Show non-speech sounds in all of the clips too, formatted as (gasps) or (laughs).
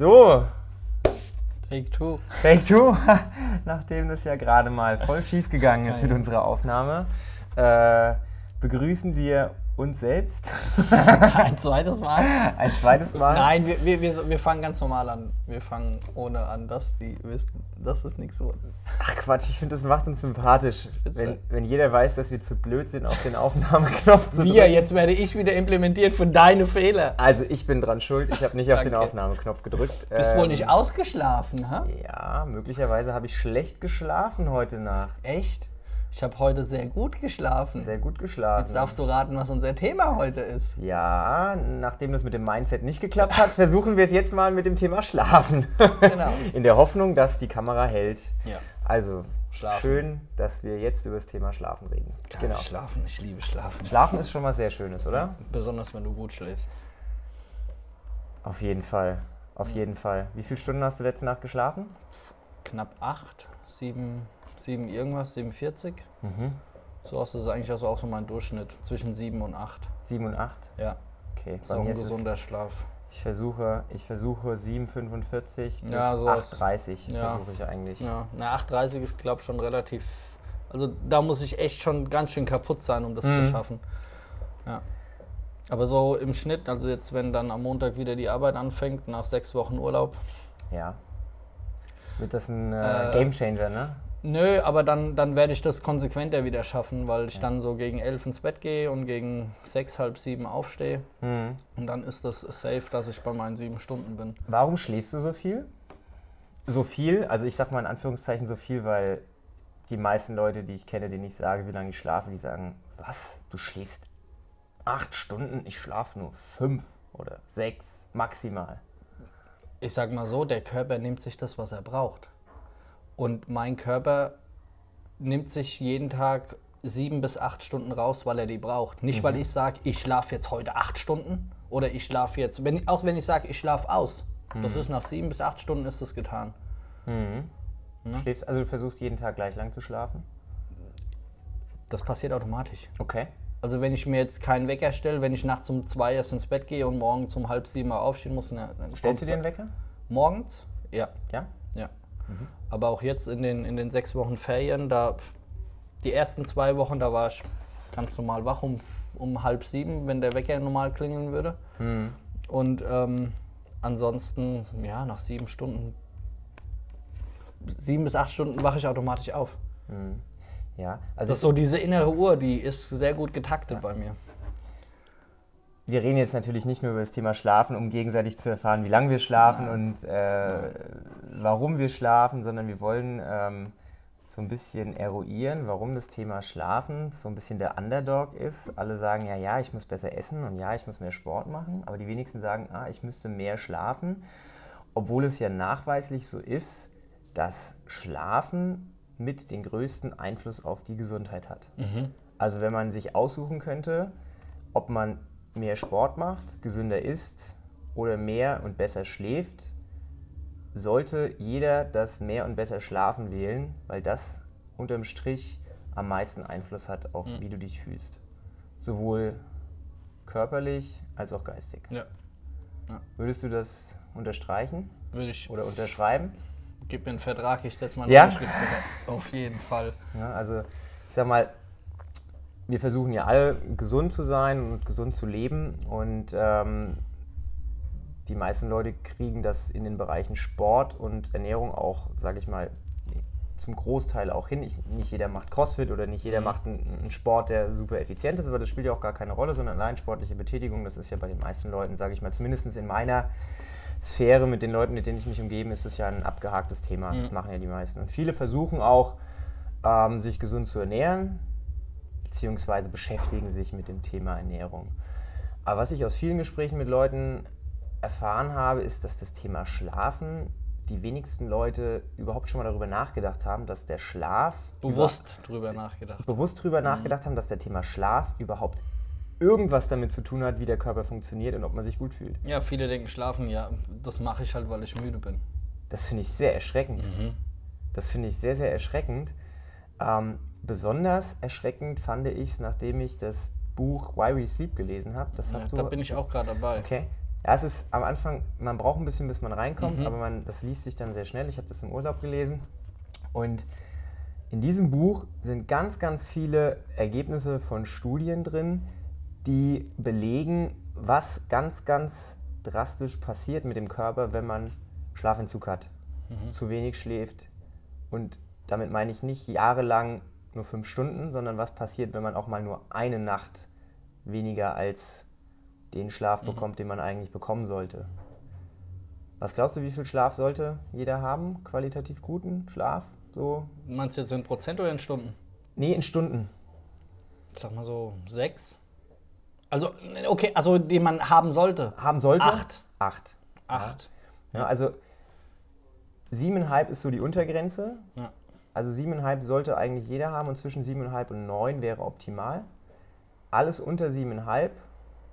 So, Take two. Take Two, (laughs) nachdem das ja gerade mal voll schief gegangen ist mit unserer Aufnahme, äh, begrüßen wir uns selbst (laughs) Ein zweites Mal. ein zweites Mal. Nein, wir, wir, wir, wir fangen ganz normal an. Wir fangen ohne an, dass die wissen, dass es nichts wurde. Ach Quatsch, ich finde, das macht uns sympathisch, wenn, wenn jeder weiß, dass wir zu blöd sind, auf den Aufnahmeknopf zu Wir, drücken. jetzt werde ich wieder implementiert für deine Fehler. Also ich bin dran schuld, ich habe nicht auf den. Aufnahmeknopf gedrückt. Bist wohl Ähm, nicht ausgeschlafen, ha? Ja, möglicherweise habe ich schlecht geschlafen heute Nacht. Echt? Ich habe heute sehr gut geschlafen. Sehr gut geschlafen. Jetzt darfst du raten, was unser Thema heute ist. Ja, nachdem das mit dem Mindset nicht geklappt hat, versuchen wir es jetzt mal mit dem Thema Schlafen. Genau. (laughs) In der Hoffnung, dass die Kamera hält. Ja. Also, Schlafen. schön, dass wir jetzt über das Thema Schlafen reden. Genau. Schlafen, ich liebe Schlafen. Schlafen ist schon was sehr Schönes, oder? Besonders wenn du gut schläfst. Auf jeden Fall. Auf jeden Fall. Wie viele Stunden hast du letzte Nacht geschlafen? Knapp acht, sieben, sieben irgendwas, 47. Mhm. So ist das eigentlich also auch so mein Durchschnitt. Zwischen sieben und acht. Sieben und acht? Ja, Okay. so ein gesunder Schlaf. Ich versuche, ich versuche 7,45 bis Ja, sowas. 8,30 Ja. versuche ich eigentlich. Ja, na 8,30 ist glaube ich schon relativ. Also da muss ich echt schon ganz schön kaputt sein, um das zu Mhm. schaffen. Ja. Aber so im Schnitt, also jetzt wenn dann am Montag wieder die Arbeit anfängt, nach sechs Wochen Urlaub. Ja. Wird das ein äh, Äh, Gamechanger, ne? Nö, aber dann, dann werde ich das konsequenter wieder schaffen, weil ich dann so gegen elf ins Bett gehe und gegen sechs, halb sieben aufstehe. Mhm. Und dann ist das safe, dass ich bei meinen sieben Stunden bin. Warum schläfst du so viel? So viel, also ich sag mal in Anführungszeichen so viel, weil die meisten Leute, die ich kenne, denen ich sage, wie lange ich schlafe, die sagen, was? Du schläfst acht Stunden? Ich schlafe nur fünf oder sechs maximal. Ich sag mal so, der Körper nimmt sich das, was er braucht. Und mein Körper nimmt sich jeden Tag sieben bis acht Stunden raus, weil er die braucht. Nicht, weil ich sage, ich schlafe jetzt heute acht Stunden oder ich schlafe jetzt, wenn, auch wenn ich sage, ich schlafe aus. Das ist nach sieben bis acht Stunden ist es getan. Du schläfst, also du versuchst jeden Tag gleich lang zu schlafen? Das passiert automatisch. Okay. Also wenn ich mir jetzt keinen Wecker stelle, wenn ich nachts um zwei erst ins Bett gehe und morgens um halb sieben mal aufstehen muss, dann Stellst du dir einen Wecker? Morgens? Ja. Ja? Ja. Aber auch jetzt in den, in den sechs Wochen Ferien, da die ersten zwei Wochen, da war ich ganz normal wach um, um halb sieben, wenn der Wecker normal klingeln würde. Und ähm, ansonsten, ja, nach sieben Stunden, sieben bis acht Stunden wache ich automatisch auf. Ja. Also Das ist so diese innere Uhr, die ist sehr gut getaktet bei mir. Wir reden jetzt natürlich nicht nur über das Thema Schlafen, um gegenseitig zu erfahren, wie lange wir schlafen und äh, warum wir schlafen, sondern wir wollen ähm, so ein bisschen eruieren, warum das Thema Schlafen so ein bisschen der Underdog ist. Alle sagen ja, ja, ich muss besser essen und ja, ich muss mehr Sport machen, aber die wenigsten sagen, ah, ich müsste mehr schlafen, obwohl es ja nachweislich so ist, dass Schlafen mit den größten Einfluss auf die Gesundheit hat. Also wenn man sich aussuchen könnte, ob man mehr Sport macht, gesünder isst oder mehr und besser schläft, sollte jeder das mehr und besser schlafen wählen, weil das unterm Strich am meisten Einfluss hat auf wie du dich fühlst. Sowohl körperlich als auch geistig. Ja. Würdest du das unterstreichen Würde ich, oder unterschreiben? gib mir einen Vertrag, ich setze meine Ja? Unterschrift drunter. Auf jeden Fall. Ja, also ich sag mal, wir versuchen ja alle gesund zu sein und gesund zu leben und ähm, die meisten Leute kriegen das in den Bereichen Sport und Ernährung auch, sage ich mal, zum Großteil auch hin. Ich, nicht jeder macht Crossfit oder nicht jeder macht einen, einen Sport, der super effizient ist, aber das spielt ja auch gar keine Rolle, sondern allein sportliche Betätigung, das ist ja bei den meisten Leuten, sage ich mal, zumindest in meiner Sphäre mit den Leuten, mit denen ich mich umgebe, ist es ja ein abgehaktes Thema. Das machen ja die meisten. Und viele versuchen auch, ähm, sich gesund zu ernähren, beziehungsweise beschäftigen sich mit dem Thema Ernährung. Aber was ich aus vielen Gesprächen mit Leuten erfahren habe, ist, dass das Thema Schlafen die wenigsten Leute überhaupt schon mal darüber nachgedacht haben, dass der Schlaf Bewusst drüber nachgedacht. bewusst drüber nachgedacht haben, dass der Thema Schlaf überhaupt irgendwas damit zu tun hat, wie der Körper funktioniert und ob man sich gut fühlt. Ja, viele denken schlafen, ja, das mache ich halt, weil ich müde bin. Das finde ich sehr erschreckend. Das finde ich sehr, sehr erschreckend. Ähm, besonders erschreckend fand ich es, nachdem ich das Buch Why We Sleep gelesen habe. Das Ja, hast du. da bin ich auch gerade dabei. Okay. Ja, es ist am Anfang, man braucht ein bisschen, bis man reinkommt, aber man, das liest sich dann sehr schnell. Ich habe das im Urlaub gelesen. Und in diesem Buch sind ganz, ganz viele Ergebnisse von Studien drin, die belegen, was ganz, ganz drastisch passiert mit dem Körper, wenn man Schlafentzug hat, zu wenig schläft. Und damit meine ich nicht jahrelang nur fünf Stunden, sondern was passiert, wenn man auch mal nur eine Nacht weniger als den Schlaf bekommt, den man eigentlich bekommen sollte. Was glaubst du, wie viel Schlaf sollte jeder haben? Qualitativ guten Schlaf? So? Meinst du jetzt in Prozent oder in Stunden? Nee, in Stunden. Ich sag mal so sechs. Also, okay, also den man haben sollte. Haben sollte? Acht. Acht. Acht. Ja, also siebeneinhalb ist so die Untergrenze. Ja. Also siebeneinhalb sollte eigentlich jeder haben und zwischen siebeneinhalb und neun wäre optimal. Alles unter siebeneinhalb,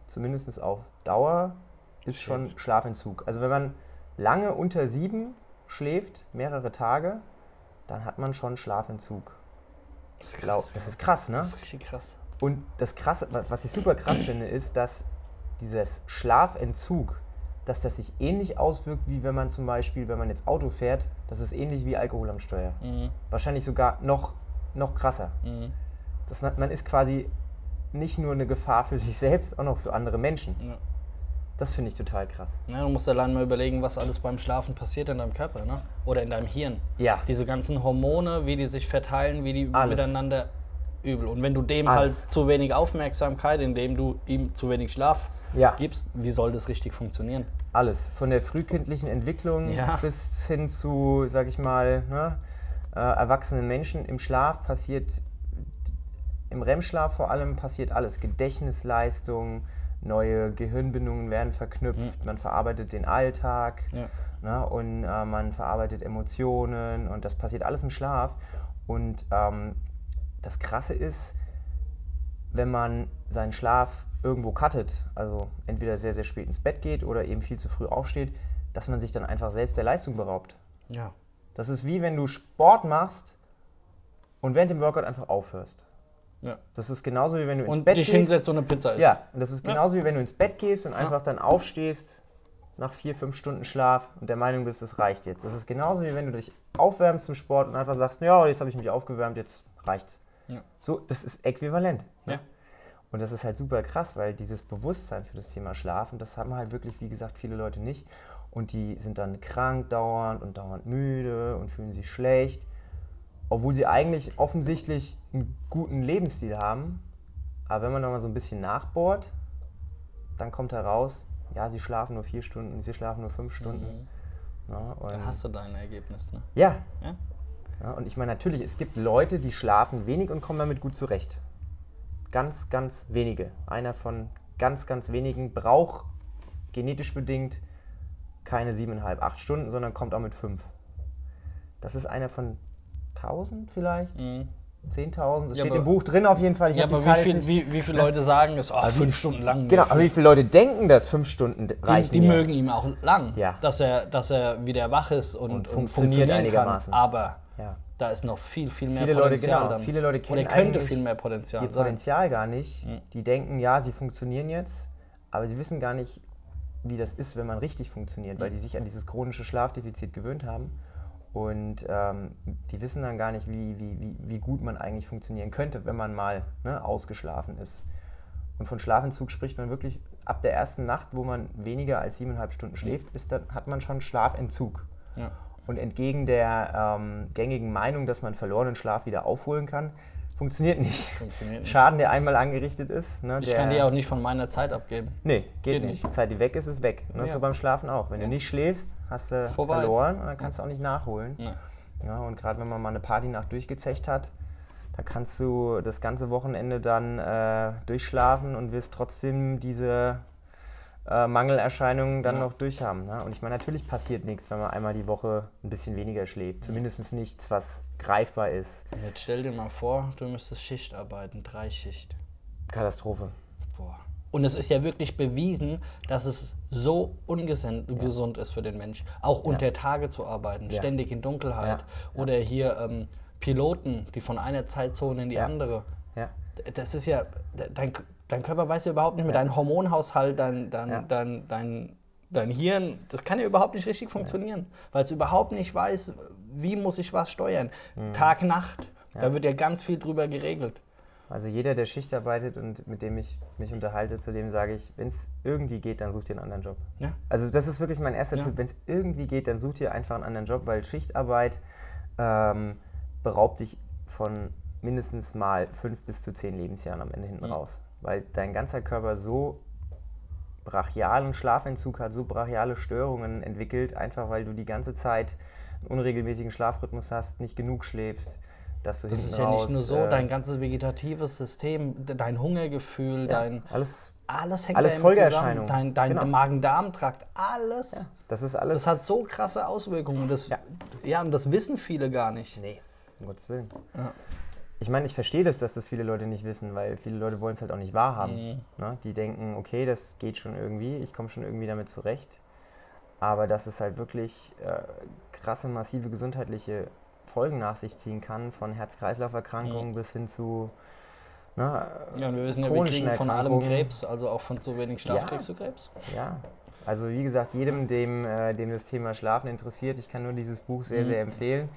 zumindest auf Dauer, ist schon Schlafentzug. Also wenn man lange unter sieben schläft, mehrere Tage, dann hat man schon Schlafentzug. Das ist Glaub, das ist krass, ne? Das ist richtig krass. Und das Krasse, was ich super krass finde, ist, dass dieses Schlafentzug, dass das sich ähnlich auswirkt, wie wenn man zum Beispiel, wenn man jetzt Auto fährt, das ist ähnlich wie Alkohol am Steuer. Mhm. Wahrscheinlich sogar noch, noch krasser. Mhm. Dass man, man ist quasi nicht nur eine Gefahr für sich selbst, auch noch für andere Menschen. Ja. Das finde ich total krass. Ja, du musst allein mal überlegen, was alles beim Schlafen passiert in deinem Körper, ne? Oder in deinem Hirn. Ja. Diese ganzen Hormone, wie die sich verteilen, wie die Alles. miteinander übel. Und wenn du dem Alles. halt zu wenig Aufmerksamkeit, indem du ihm zu wenig Schlaf Ja. gibst, wie soll das richtig funktionieren? Alles. Von der frühkindlichen Entwicklung Ja. bis hin zu, sag ich mal, ne, äh, erwachsenen Menschen. Im Schlaf passiert, im REM-Schlaf vor allem passiert alles. Gedächtnisleistung, neue Gehirnbindungen werden verknüpft, man verarbeitet den Alltag Ja. ne, und äh, man verarbeitet Emotionen und das passiert alles im Schlaf. Und ähm, das Krasse ist, wenn man seinen Schlaf irgendwo cuttet, also entweder sehr, sehr spät ins Bett geht oder eben viel zu früh aufsteht, dass man sich dann einfach selbst der Leistung beraubt. Ja. Das ist wie wenn du Sport machst und während dem Workout einfach aufhörst. ja. Das ist genauso wie wenn du ins Und Bett dich gehst. hinsetzt und eine Pizza isst. Ja, und das ist Ja. genauso wie wenn du ins Bett gehst und einfach dann aufstehst nach vier, fünf Stunden Schlaf und der Meinung bist, es reicht jetzt. Das ist genauso wie wenn du dich aufwärmst zum Sport und einfach sagst, ja, jetzt habe ich mich aufgewärmt, jetzt reicht's. Ja. So, das ist äquivalent. Ja. Und das ist halt super krass, weil dieses Bewusstsein für das Thema Schlafen, das haben halt wirklich, wie gesagt, viele Leute nicht. Und die sind dann krank dauernd und dauernd müde und fühlen sich schlecht, obwohl sie eigentlich offensichtlich einen guten Lebensstil haben. Aber wenn man da mal so ein bisschen nachbohrt, dann kommt heraus, ja, sie schlafen nur vier Stunden, sie schlafen nur fünf Stunden. Ja, und Da hast du dein Ergebnis, ne? ja, Ja? ja, und ich meine natürlich, es gibt Leute, die schlafen wenig und kommen damit gut zurecht. Ganz, ganz wenige. Einer von ganz, ganz wenigen braucht genetisch bedingt keine siebeneinhalb, acht Stunden, sondern kommt auch mit fünf. Das ist einer von 1000 vielleicht, Mhm. 10.000. Das Ja, steht aber- im Buch drin auf jeden Fall. Ich Ja, die aber wie, viel, wie, wie viele Leute sagen es? Oh, fünf Stunden lang. Genau, aber wie viele Leute denken, dass fünf Stunden die, reichen? die ja? mögen ihm auch lang, Ja. dass, er, dass er wieder wach ist und, und, funktioniert funktionieren einigermaßen. kann. Aber Ja. Da ist noch viel, viel mehr Viele Leute, Potenzial genau, dann. viele Leute Oder kennen könnte eigentlich viel mehr Potenzial ihr sein. Potenzial gar nicht. Die denken, ja, sie funktionieren jetzt, aber sie wissen gar nicht, wie das ist, wenn man richtig funktioniert, weil die sich an dieses chronische Schlafdefizit gewöhnt haben. Und ähm, die wissen dann gar nicht, wie, wie, wie, wie gut man eigentlich funktionieren könnte, wenn man mal ne, ausgeschlafen ist. Und von Schlafentzug spricht man wirklich ab der ersten Nacht, wo man weniger als siebeneinhalb Stunden schläft, ist dann, hat man schon Schlafentzug. Ja. Und entgegen der ähm, gängigen Meinung, dass man verlorenen Schlaf wieder aufholen kann, funktioniert nicht. Funktioniert nicht. Schaden, der einmal angerichtet ist. Ne, Ich der, kann dir auch nicht von meiner Zeit abgeben. Nee, geht, Geht nicht. nicht. Die Zeit, die weg ist, ist weg. Und das Ja. so beim Schlafen auch. Wenn Ja. du nicht schläfst, hast du Vorbei. verloren und dann kannst du auch nicht nachholen. Ja. Ja, und gerade wenn man mal eine Partynacht durchgezecht hat, dann kannst du das ganze Wochenende dann äh, durchschlafen und wirst trotzdem diese äh, Mangelerscheinungen dann Ja. noch durchhaben. Ne? Und ich meine, natürlich passiert nichts, wenn man einmal die Woche ein bisschen weniger schläft. Zumindest nichts, was greifbar ist. Und jetzt stell dir mal vor, du müsstest Schicht arbeiten, Dreischicht. Katastrophe. Boah. Und es ist ja wirklich bewiesen, dass es so ungesund gesund ist für den Mensch, auch unter Tage zu arbeiten, Ja. ständig in Dunkelheit. Ja. Oder hier ähm, Piloten, die von einer Zeitzone in die Ja. andere. Ja. Das ist ja, dein, dein Körper weiß ja überhaupt nicht mehr, dein Hormonhaushalt, dein, dein, Ja. dein, dein Dein Hirn, das kann ja überhaupt nicht richtig funktionieren, weil es überhaupt nicht weiß, wie muss ich was steuern. Tag, Nacht, da wird ja ganz viel drüber geregelt. Also jeder, der Schicht arbeitet und mit dem ich mich unterhalte, zu dem sage ich, wenn es irgendwie geht, dann such dir einen anderen Job. Ja. Also das ist wirklich mein erster Ja. Tipp. Wenn es irgendwie geht, dann such dir einfach einen anderen Job, weil Schichtarbeit ähm, beraubt dich von mindestens mal fünf bis zu zehn Lebensjahren am Ende hinten Mhm. raus. Weil dein ganzer Körper so brachialen Schlafentzug hat, so brachiale Störungen entwickelt, einfach weil du die ganze Zeit einen unregelmäßigen Schlafrhythmus hast, nicht genug schläfst, dass du Das hinten ist ja raus... nicht nur so, äh, dein ganzes vegetatives System, de- dein Hungergefühl, ja, dein alles, alles hängt alles ja immer zusammen. Folgeerscheinungen. Dein, dein Genau. Magen-Darm-Trakt, alles. das ist alles... Das hat so krasse Auswirkungen. Das, ja. Ja. und das wissen viele gar nicht. Nee, um Gottes Willen. Ja. Ich meine, ich verstehe das, dass das viele Leute nicht wissen, weil viele Leute wollen es halt auch nicht wahrhaben. Mhm. Ne? Die denken, okay, das geht schon irgendwie, ich komme schon irgendwie damit zurecht. Aber dass es halt wirklich äh, krasse, massive gesundheitliche Folgen nach sich ziehen kann, von Herz-Kreislauf-Erkrankungen bis hin zu ne, Ja, und wir wissen ja, wir kriegen von allem. Krebs, also auch von zu wenig Schlaf Ja. kriegst du Krebs. Ja, also wie gesagt, jedem, dem, äh, dem das Thema Schlafen interessiert, ich kann nur dieses Buch sehr, Mhm. sehr empfehlen.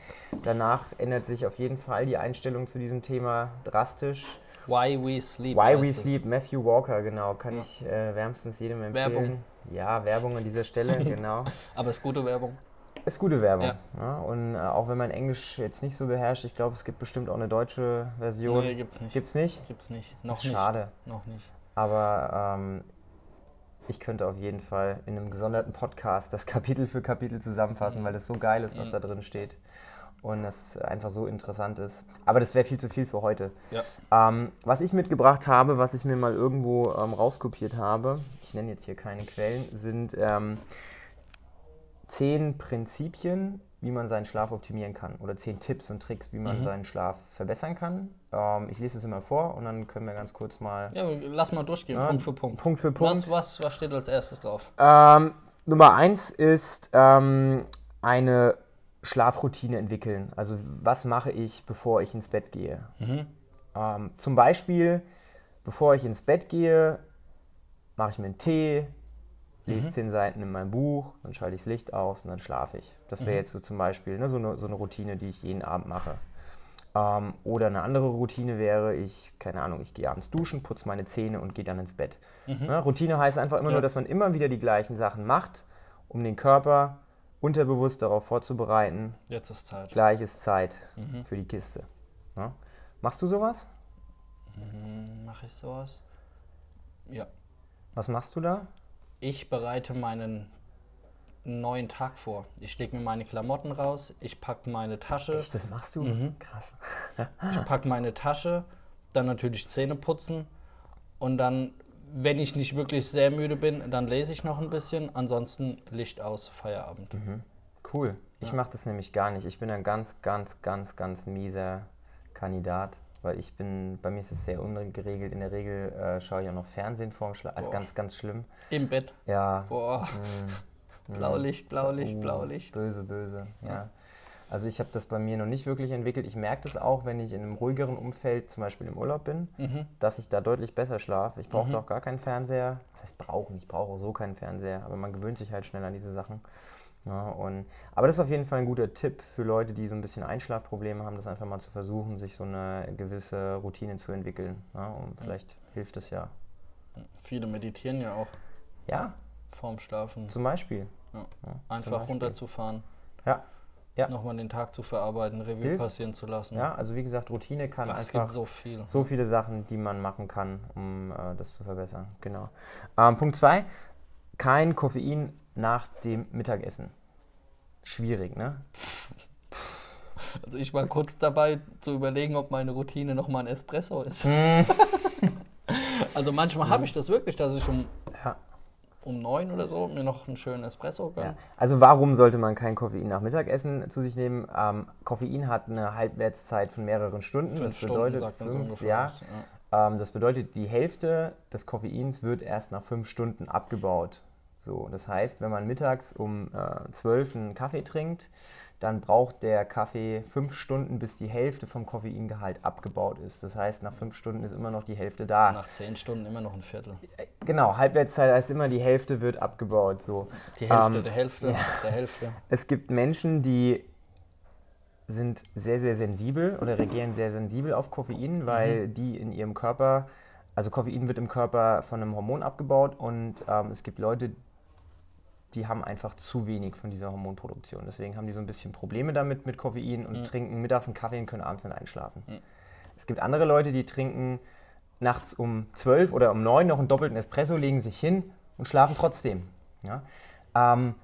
Danach ändert sich auf jeden Fall die Einstellung zu diesem Thema drastisch. Why We Sleep. Why We. Sleep, Matthew Walker, genau, kann Ja. ich äh, wärmstens jedem empfehlen. Werbung. Ja, Werbung an dieser Stelle, (laughs) genau. Aber es ist gute Werbung. Ist gute Werbung. Ja. Ja. und äh, auch wenn man Englisch jetzt nicht so beherrscht, ich glaube, es gibt bestimmt auch eine deutsche Version. Nee, gibt's nicht. Gibt's nicht? Gibt's nicht. Noch nicht. schade. Noch nicht. Aber ähm, ich könnte auf jeden Fall in einem gesonderten Podcast das Kapitel für Kapitel zusammenfassen, weil das so geil ist, was Mhm. da drin steht. Und das einfach so interessant ist. Aber das wäre viel zu viel für heute. Ja. Ähm, was ich mitgebracht habe, was ich mir mal irgendwo ähm, rauskopiert habe, ich nenne jetzt hier keine Quellen, sind ähm, zehn Prinzipien, wie man seinen Schlaf optimieren kann. Oder zehn Tipps und Tricks, wie man Mhm. seinen Schlaf verbessern kann. Ähm, ich lese es immer vor und dann können wir ganz kurz mal Ja, lass mal durchgehen, Ja, Punkt für Punkt. Punkt für Punkt. Was, was, was steht als erstes drauf? Ähm, Nummer eins ist ähm, eine Schlafroutine entwickeln. Also was mache ich, bevor ich ins Bett gehe? Mhm. Ähm, zum Beispiel, bevor ich ins Bett gehe, mache ich mir einen Tee, lese Mhm. zehn Seiten in meinem Buch, dann schalte ich das Licht aus und dann schlafe ich. Das Mhm. wäre jetzt so zum Beispiel ne, so, eine, so eine Routine, die ich jeden Abend mache. Ähm, oder eine andere Routine wäre, ich, keine Ahnung, ich gehe abends duschen, putze meine Zähne und gehe dann ins Bett. Ne, Routine heißt einfach immer Mhm. Ja. nur, dass man immer wieder die gleichen Sachen macht, um den Körper unterbewusst darauf vorzubereiten, Jetzt ist Zeit. gleich ist Zeit Mhm. für die Kiste. Ne? Machst du sowas? Hm, Mache ich sowas? Ja. Was machst du da? Ich bereite meinen neuen Tag vor. Ich lege mir meine Klamotten raus, ich packe meine Tasche, Echt, das machst du? Mhm. Krass. ich packe meine Tasche, dann natürlich Zähne putzen und dann, wenn ich nicht wirklich sehr müde bin, dann lese ich noch ein bisschen, ansonsten Licht aus, Feierabend. Cool. Ich mache das nämlich gar nicht. Ich bin ein ganz, ganz, ganz, ganz mieser Kandidat, weil ich bin, bei mir ist es sehr ungeregelt. In der Regel äh, schaue ich auch noch Fernsehen vorm Schlaf. Also ganz, ganz schlimm. Im Bett. Ja. Boah, mm, (laughs) Blaulicht, Blaulicht, uh, Blaulicht. Böse, böse, ja. Also ich habe das bei mir noch nicht wirklich entwickelt. Ich merke das auch, wenn ich in einem ruhigeren Umfeld, zum Beispiel im Urlaub bin, Mhm. dass ich da deutlich besser schlafe. Ich brauche auch gar keinen Fernseher. Das heißt brauchen, ich brauche so keinen Fernseher, aber man gewöhnt sich halt schnell an diese Sachen. Ja, und, aber das ist auf jeden Fall ein guter Tipp für Leute, die so ein bisschen Einschlafprobleme haben, das einfach mal zu versuchen, sich so eine gewisse Routine zu entwickeln. Ja, und vielleicht hilft es ja. Viele meditieren ja auch Ja, vorm Schlafen. zum Beispiel. Ja. Einfach Beispiel. runterzufahren, Ja, ja. nochmal den Tag zu verarbeiten, Revue Hilft. passieren zu lassen. ja, also wie gesagt, Routine kann es einfach gibt so viel. so viele Sachen, die man machen kann, um äh, das zu verbessern. Genau. Ähm, Punkt 2, kein Koffein nach dem Mittagessen. Schwierig, ne? Also ich war kurz dabei zu überlegen, ob meine Routine nochmal ein Espresso ist. Hm. (laughs) also manchmal habe ich das wirklich, dass ich um, Ja. um neun oder so mir noch einen schönen Espresso gönne. Ja. Also warum sollte man kein Koffein nach Mittagessen zu sich nehmen? Ähm, Koffein hat eine Halbwertszeit von mehreren Stunden. Fünf das Stunden bedeutet sagt so fünf, ungefähr. ja, ja. Ähm, das bedeutet, die Hälfte des Koffeins wird erst nach fünf Stunden abgebaut. So, das heißt, wenn man mittags um äh, 12 einen Kaffee trinkt, dann braucht der Kaffee fünf Stunden, bis die Hälfte vom Koffeingehalt abgebaut ist. Das heißt, nach fünf Stunden ist immer noch die Hälfte da. Nach zehn Stunden immer noch ein Viertel. Genau, Halbwertszeit heißt immer, die Hälfte wird abgebaut. So. Die Hälfte Ähm, der Hälfte der Hälfte. Es gibt Menschen, die sind sehr, sehr sensibel oder reagieren sehr sensibel auf Koffein, weil die in ihrem Körper, also Koffein wird im Körper von einem Hormon abgebaut und ähm, es gibt Leute, die haben einfach zu wenig von dieser Hormonproduktion. Deswegen haben die so ein bisschen Probleme damit mit Koffein und trinken mittags einen Kaffee und können abends dann einschlafen. Es gibt andere Leute, die trinken nachts um 12 oder um 9 noch einen doppelten Espresso, legen sich hin und schlafen trotzdem. Ja? Ähm,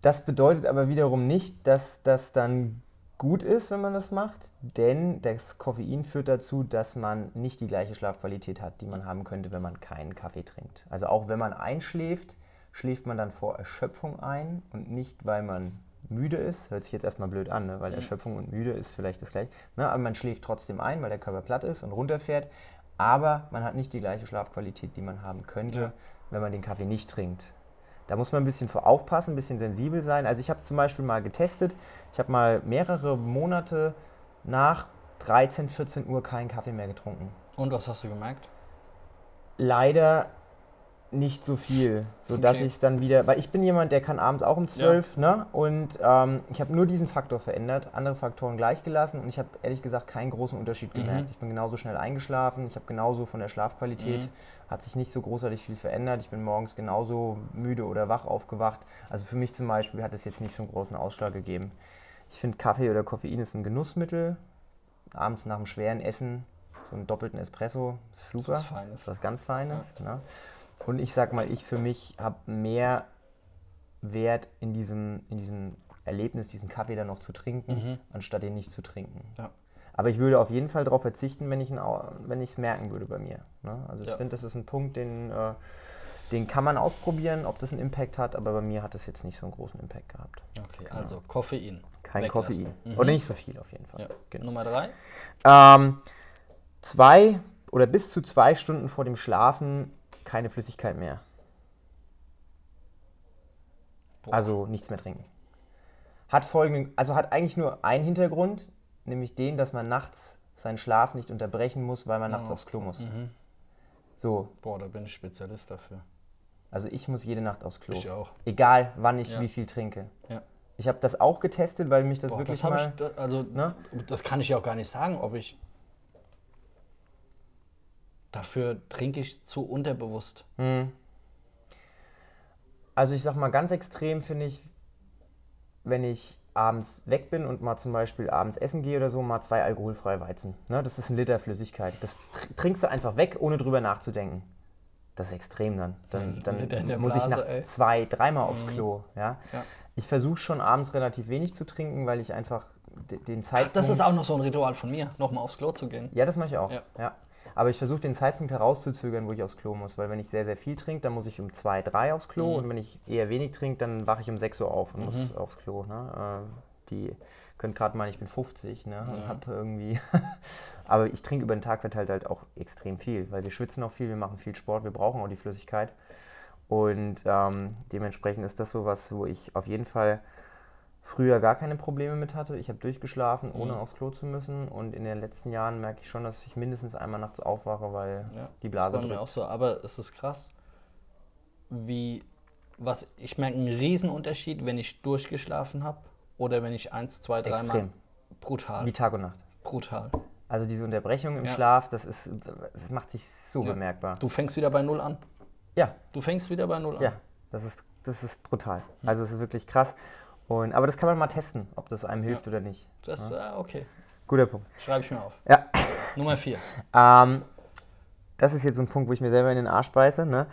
das bedeutet aber wiederum nicht, dass das dann gut ist, wenn man das macht, denn das Koffein führt dazu, dass man nicht die gleiche Schlafqualität hat, die man haben könnte, wenn man keinen Kaffee trinkt. Also auch wenn man einschläft, schläft man dann vor Erschöpfung ein und nicht, weil man müde ist. Hört sich jetzt erstmal blöd an, ne? weil Erschöpfung und müde ist vielleicht das gleiche. Ne? Aber man schläft trotzdem ein, weil der Körper platt ist und runterfährt. Aber man hat nicht die gleiche Schlafqualität, die man haben könnte, Ja. wenn man den Kaffee nicht trinkt. Da muss man ein bisschen vor aufpassen, ein bisschen sensibel sein. Also ich habe es zum Beispiel mal getestet. Ich habe mal mehrere Monate nach 13, 14 Uhr keinen Kaffee mehr getrunken. Und was hast du gemerkt? Leider nicht so viel, sodass Okay. ich es dann wieder, weil ich bin jemand, der kann abends auch um 12, ne? Und ähm, ich habe nur diesen Faktor verändert, andere Faktoren gleich gelassen und ich habe ehrlich gesagt keinen großen Unterschied gemerkt. Ich bin genauso schnell eingeschlafen, ich habe genauso von der Schlafqualität, hat sich nicht so großartig viel verändert. Ich bin morgens genauso müde oder wach aufgewacht. Also für mich zum Beispiel hat es jetzt nicht so einen großen Ausschlag gegeben. Ich finde Kaffee oder Koffein ist ein Genussmittel. Abends nach einem schweren Essen so einen doppelten Espresso, ist super. was Feines. ist was ganz Feines. Ne? Und ich sag mal, ich für mich habe mehr Wert in diesem, in diesem Erlebnis, diesen Kaffee dann noch zu trinken, anstatt ihn nicht zu trinken. Ja. Aber ich würde auf jeden Fall darauf verzichten, wenn ich es merken würde bei mir. Ne? Also ich Ja. finde, das ist ein Punkt, den, äh, den kann man ausprobieren, ob das einen Impact hat, aber bei mir hat es jetzt nicht so einen großen Impact gehabt. Okay, also Koffein. Kein Weglassen. Koffein. Mhm. Oder nicht so viel auf jeden Fall. Ja. Genau. Nummer drei. Ähm, zwei oder bis zu zwei Stunden vor dem Schlafen keine Flüssigkeit mehr. Boah. Also nichts mehr trinken. Hat folgenden, also hat eigentlich nur einen Hintergrund, nämlich den, dass man nachts seinen Schlaf nicht unterbrechen muss, weil man nachts aufs Klo muss. Mhm. So, Boah, da bin ich Spezialist dafür. also ich muss jede Nacht aufs Klo. Ich auch. Egal, wann ich Ja. wie viel trinke. Ja. Ich habe das auch getestet, weil mich das Boah, wirklich das mal... ich, also ne? das kann ich ja auch gar nicht sagen, ob ich dafür trinke ich zu unterbewusst. Also ich sag mal ganz extrem finde ich, wenn ich abends weg bin und mal zum Beispiel abends essen gehe oder so, mal zwei alkoholfreie Weizen. Ne? Das ist ein Liter Flüssigkeit. Das tr- trinkst du einfach weg, ohne drüber nachzudenken. Das ist extrem dann. Dann, dann muss ich Blase, nachts ey. Mhm. zwei, dreimal aufs Klo. Ja? Ja. Ich versuche schon abends relativ wenig zu trinken, weil ich einfach de- den Zeitpunkt... Das ist auch noch so ein Ritual von mir, nochmal aufs Klo zu gehen. Ja, das mache ich auch. Ja. Ja. Aber ich versuche den Zeitpunkt herauszuzögern, wo ich aufs Klo muss. Weil wenn ich sehr, sehr viel trinke, dann muss ich um zwei, drei aufs Klo. Und wenn ich eher wenig trinke, dann wache ich um 6 Uhr auf und muss aufs Klo. Ne? Äh, die können gerade meinen, ich bin 50 ne? und Ja. habe irgendwie... (laughs) Aber ich trinke über den Tag verteilt halt auch extrem viel, weil wir schwitzen auch viel, wir machen viel Sport, wir brauchen auch die Flüssigkeit. Und ähm, dementsprechend ist das sowas, wo ich auf jeden Fall früher gar keine Probleme mit hatte. Ich habe durchgeschlafen, ohne Mhm. aufs Klo zu müssen. Und in den letzten Jahren merke ich schon, dass ich mindestens einmal nachts aufwache, weil Ja, die das Blase ist bei mir auch so. Aber es ist krass, wie, was, ich merke einen Riesenunterschied, wenn ich durchgeschlafen habe oder wenn ich eins, zwei, dreimal. Brutal. Wie Tag und Nacht. Brutal. Also diese Unterbrechung im Ja. Schlaf, das ist, das macht sich so Ja. bemerkbar. Du fängst wieder bei Null an. Ja, Du fängst wieder bei Null an. ja, das ist, das ist brutal. Also es ist wirklich krass. Und, aber das kann man mal testen, ob das einem hilft oder nicht. Das, ah, okay. Guter Punkt. Schreibe ich mir auf. Ja. Nummer vier. (laughs) Ähm, das ist jetzt so ein Punkt, wo ich mir selber in den Arsch beiße. Ne?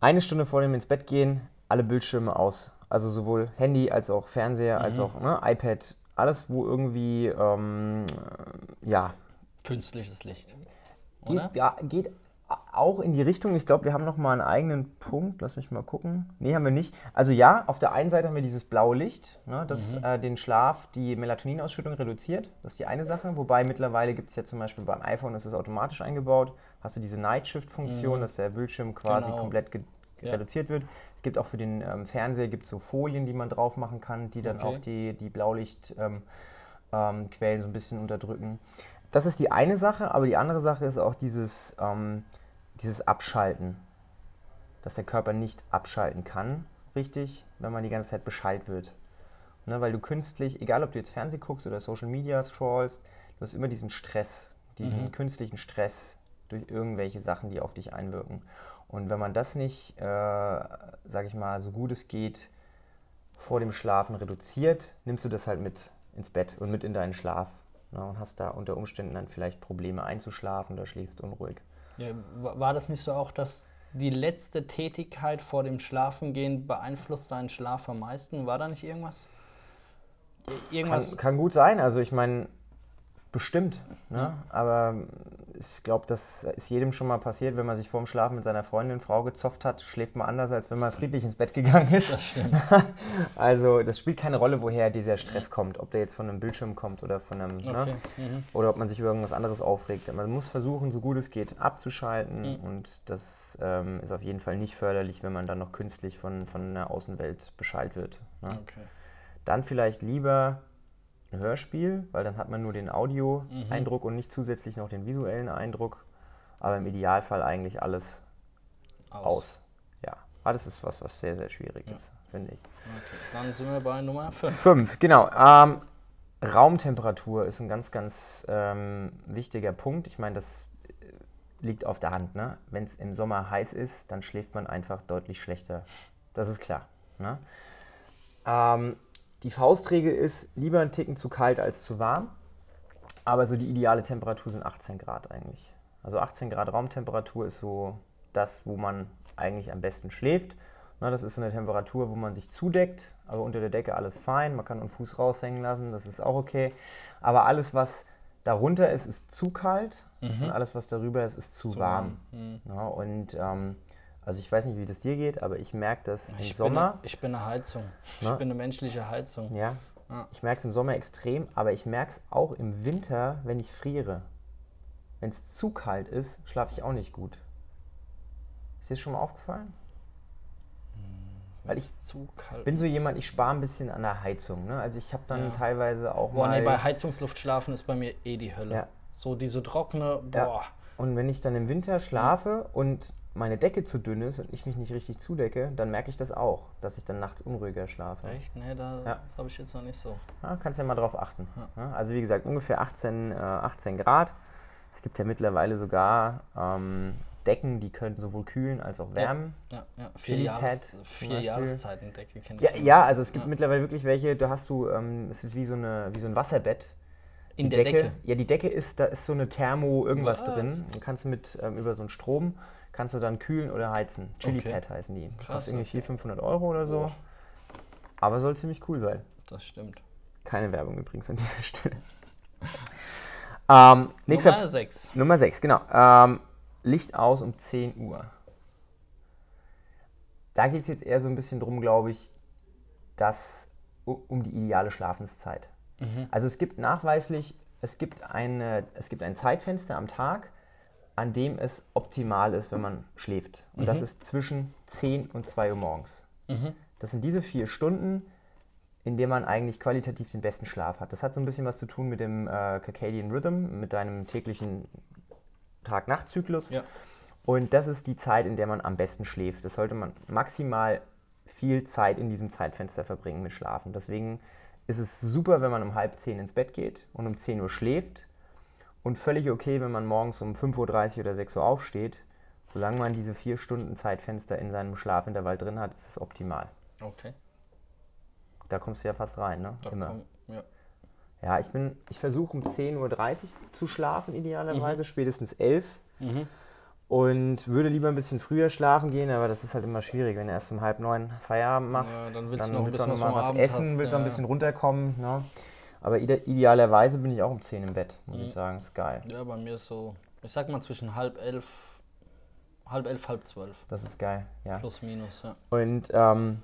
Eine Stunde vor dem ins Bett gehen, alle Bildschirme aus. Also sowohl Handy als auch Fernseher, als Mhm. auch ne, iPad. Alles, wo irgendwie, ähm, ja, Künstliches Licht. Geht, ja, geht auch in die Richtung. Ich glaube, wir haben noch mal einen eigenen Punkt. Lass mich mal gucken. Nee, haben wir nicht. Also ja, auf der einen Seite haben wir dieses blaue Licht, ne, das Mhm. äh, den Schlaf, die Melatoninausschüttung reduziert. Das ist die eine Sache. Wobei mittlerweile gibt es ja zum Beispiel beim iPhone, das ist automatisch eingebaut, hast du diese Night Shift-Funktion, dass der Bildschirm quasi Mhm. Genau. komplett Ja. reduziert wird. Es gibt auch für den ähm, Fernseher gibt's so Folien, die man drauf machen kann, die dann Okay. auch die, die Blaulichtquellen ähm, ähm, so ein bisschen unterdrücken. Das ist die eine Sache, aber die andere Sache ist auch dieses, ähm, dieses Abschalten. Dass der Körper nicht abschalten kann, richtig, wenn man die ganze Zeit beschallt wird. Ne, weil du künstlich, egal ob du jetzt Fernsehen guckst oder Social Media scrollst, du hast immer diesen Stress, diesen Mhm. künstlichen Stress durch irgendwelche Sachen, die auf dich einwirken. Und wenn man das nicht, äh, sag ich mal, so gut es geht, vor dem Schlafen reduziert, nimmst du das halt mit ins Bett und mit in deinen Schlaf. Ne, und hast da unter Umständen dann vielleicht Probleme einzuschlafen oder schläfst unruhig. Ja, wa- war das nicht so auch, dass die letzte Tätigkeit vor dem Schlafengehen beeinflusst deinen Schlaf am meisten? War da nicht irgendwas? Ir- Kann, Irgendwas? kann gut sein, also ich meine, bestimmt. Ne? Aber ich glaube, das ist jedem schon mal passiert, wenn man sich vorm Schlafen mit seiner Freundin, Frau gezofft hat, schläft man anders, als wenn man friedlich ins Bett gegangen ist. Das stimmt. (laughs) Also das spielt keine Rolle, woher dieser Stress kommt, ob der jetzt von einem Bildschirm kommt oder von einem, Okay. ne? Mhm. oder ob man sich über irgendwas anderes aufregt. Man muss versuchen, so gut es geht, abzuschalten Mhm. und das ähm, ist auf jeden Fall nicht förderlich, wenn man dann noch künstlich von, von der Außenwelt Bescheid wird. Ne? Okay. Dann vielleicht lieber ein Hörspiel, weil dann hat man nur den Audio-Eindruck und nicht zusätzlich noch den visuellen Eindruck. Aber im Idealfall eigentlich alles aus. Ja, aber das ist was, was sehr, sehr schwierig Ja. ist, finde ich. Okay. Dann sind wir bei Nummer 5. Fünf, genau. Ähm, Raumtemperatur ist ein ganz, ganz ähm, wichtiger Punkt. Ich meine, das äh, liegt auf der Hand. Ne? Wenn es im Sommer heiß ist, dann schläft man einfach deutlich schlechter. Das ist klar. Ne? Ähm, die Faustregel ist lieber ein Ticken zu kalt als zu warm. Aber so die ideale Temperatur sind 18 Grad eigentlich. Also 18 Grad Raumtemperatur ist so das, wo man eigentlich am besten schläft. Na, das ist so eine Temperatur, wo man sich zudeckt, aber unter der Decke alles fein. Man kann einen Fuß raushängen lassen, das ist auch okay. Aber alles, was darunter ist, ist zu kalt und alles, was darüber ist, ist zu, Zu warm. warm, mhm. Ja, und ähm, also ich weiß nicht, wie das dir geht, aber ich merke das im Ich Sommer. Bin, ich bin eine Heizung. Ich Ne? bin eine menschliche Heizung. Ja. Ja. Ich merke es im Sommer extrem, aber ich merke es auch im Winter, wenn ich friere. Wenn es zu kalt ist, schlafe ich auch nicht gut. Ist dir das schon mal aufgefallen? Weil ich zu kalt. bin so jemand, ich spare ein bisschen an der Heizung. Ne? Also ich habe dann Ja. teilweise auch Boah, mal... nee, bei Heizungsluft schlafen ist bei mir eh die Hölle. Ja. So diese trockene, Ja. boah. Und wenn ich dann im Winter schlafe und meine Decke zu dünn ist und ich mich nicht richtig zudecke, dann merke ich das auch, dass ich dann nachts unruhiger schlafe. Echt? Nee, da, Ja. das habe ich jetzt noch nicht so. Ja, kannst ja mal drauf achten. Ja, also wie gesagt, ungefähr 18, äh, 18 Grad. Es gibt ja mittlerweile sogar ähm, Decken, die können sowohl kühlen als auch wärmen. Ja, ja. Vier, Chili Jahres, vier. Jahreszeiten Decke kenne ich. Ja, ja, also es gibt Ja. mittlerweile wirklich welche, da hast du, ähm, es ist wie so, eine, wie so ein Wasserbett. In Die der Decke. Ja, die Decke ist, da ist so eine Thermo irgendwas Was? drin. Du kannst mit ähm, über so einen Strom, kannst du dann kühlen oder heizen. Chili Okay. Pad heißen die. Krass, Kostet irgendwie okay. 400, 500 Euro oder so. Boah. Aber soll ziemlich cool sein. Das stimmt. Keine Werbung übrigens an dieser Stelle. (laughs) ähm, Nummer 6. Nummer 6, genau. Ähm, Licht aus um 10 Uhr. Da geht es jetzt eher so ein bisschen drum, glaube ich, dass, um die ideale Schlafenszeit. Also es gibt nachweislich, es gibt, eine, es gibt ein Zeitfenster am Tag, an dem es optimal ist, wenn man schläft. Und das ist zwischen 10 und 2 Uhr morgens. Das sind diese vier Stunden, in denen man eigentlich qualitativ den besten Schlaf hat. Das hat so ein bisschen was zu tun mit dem äh, Circadian Rhythm, mit deinem täglichen Tag-Nacht-Zyklus. Ja. Und das ist die Zeit, in der man am besten schläft. Das sollte man maximal viel Zeit in diesem Zeitfenster verbringen mit Schlafen. Deswegen ist es super, wenn man um halb zehn ins Bett geht und um 10 Uhr schläft. Und völlig okay, wenn man morgens um 5.30 Uhr oder 6 Uhr aufsteht. Solange man diese vier Stunden Zeitfenster in seinem Schlafintervall drin hat, ist es optimal. Okay. Da kommst du ja fast rein, ne? Da Immer. komm, ja. Ja, ich bin, ich versuche um 10.30 Uhr zu schlafen, Mhm. idealerweise, spätestens 11 Und würde lieber ein bisschen früher schlafen gehen, aber das ist halt immer schwierig, wenn du erst um halb neun Feierabend machst. Ja, dann willst du noch auch bisschen was mal was essen, hast, willst auch ein ja. bisschen runterkommen. Ne? Aber ide idealerweise bin ich auch um 10 im Bett, muss Mhm. ich sagen. Ist geil. ja, bei mir ist so, ich sag mal zwischen halb elf, halb elf, halb zwölf. Das ist geil, ja. Plus, minus, ja. Und ähm,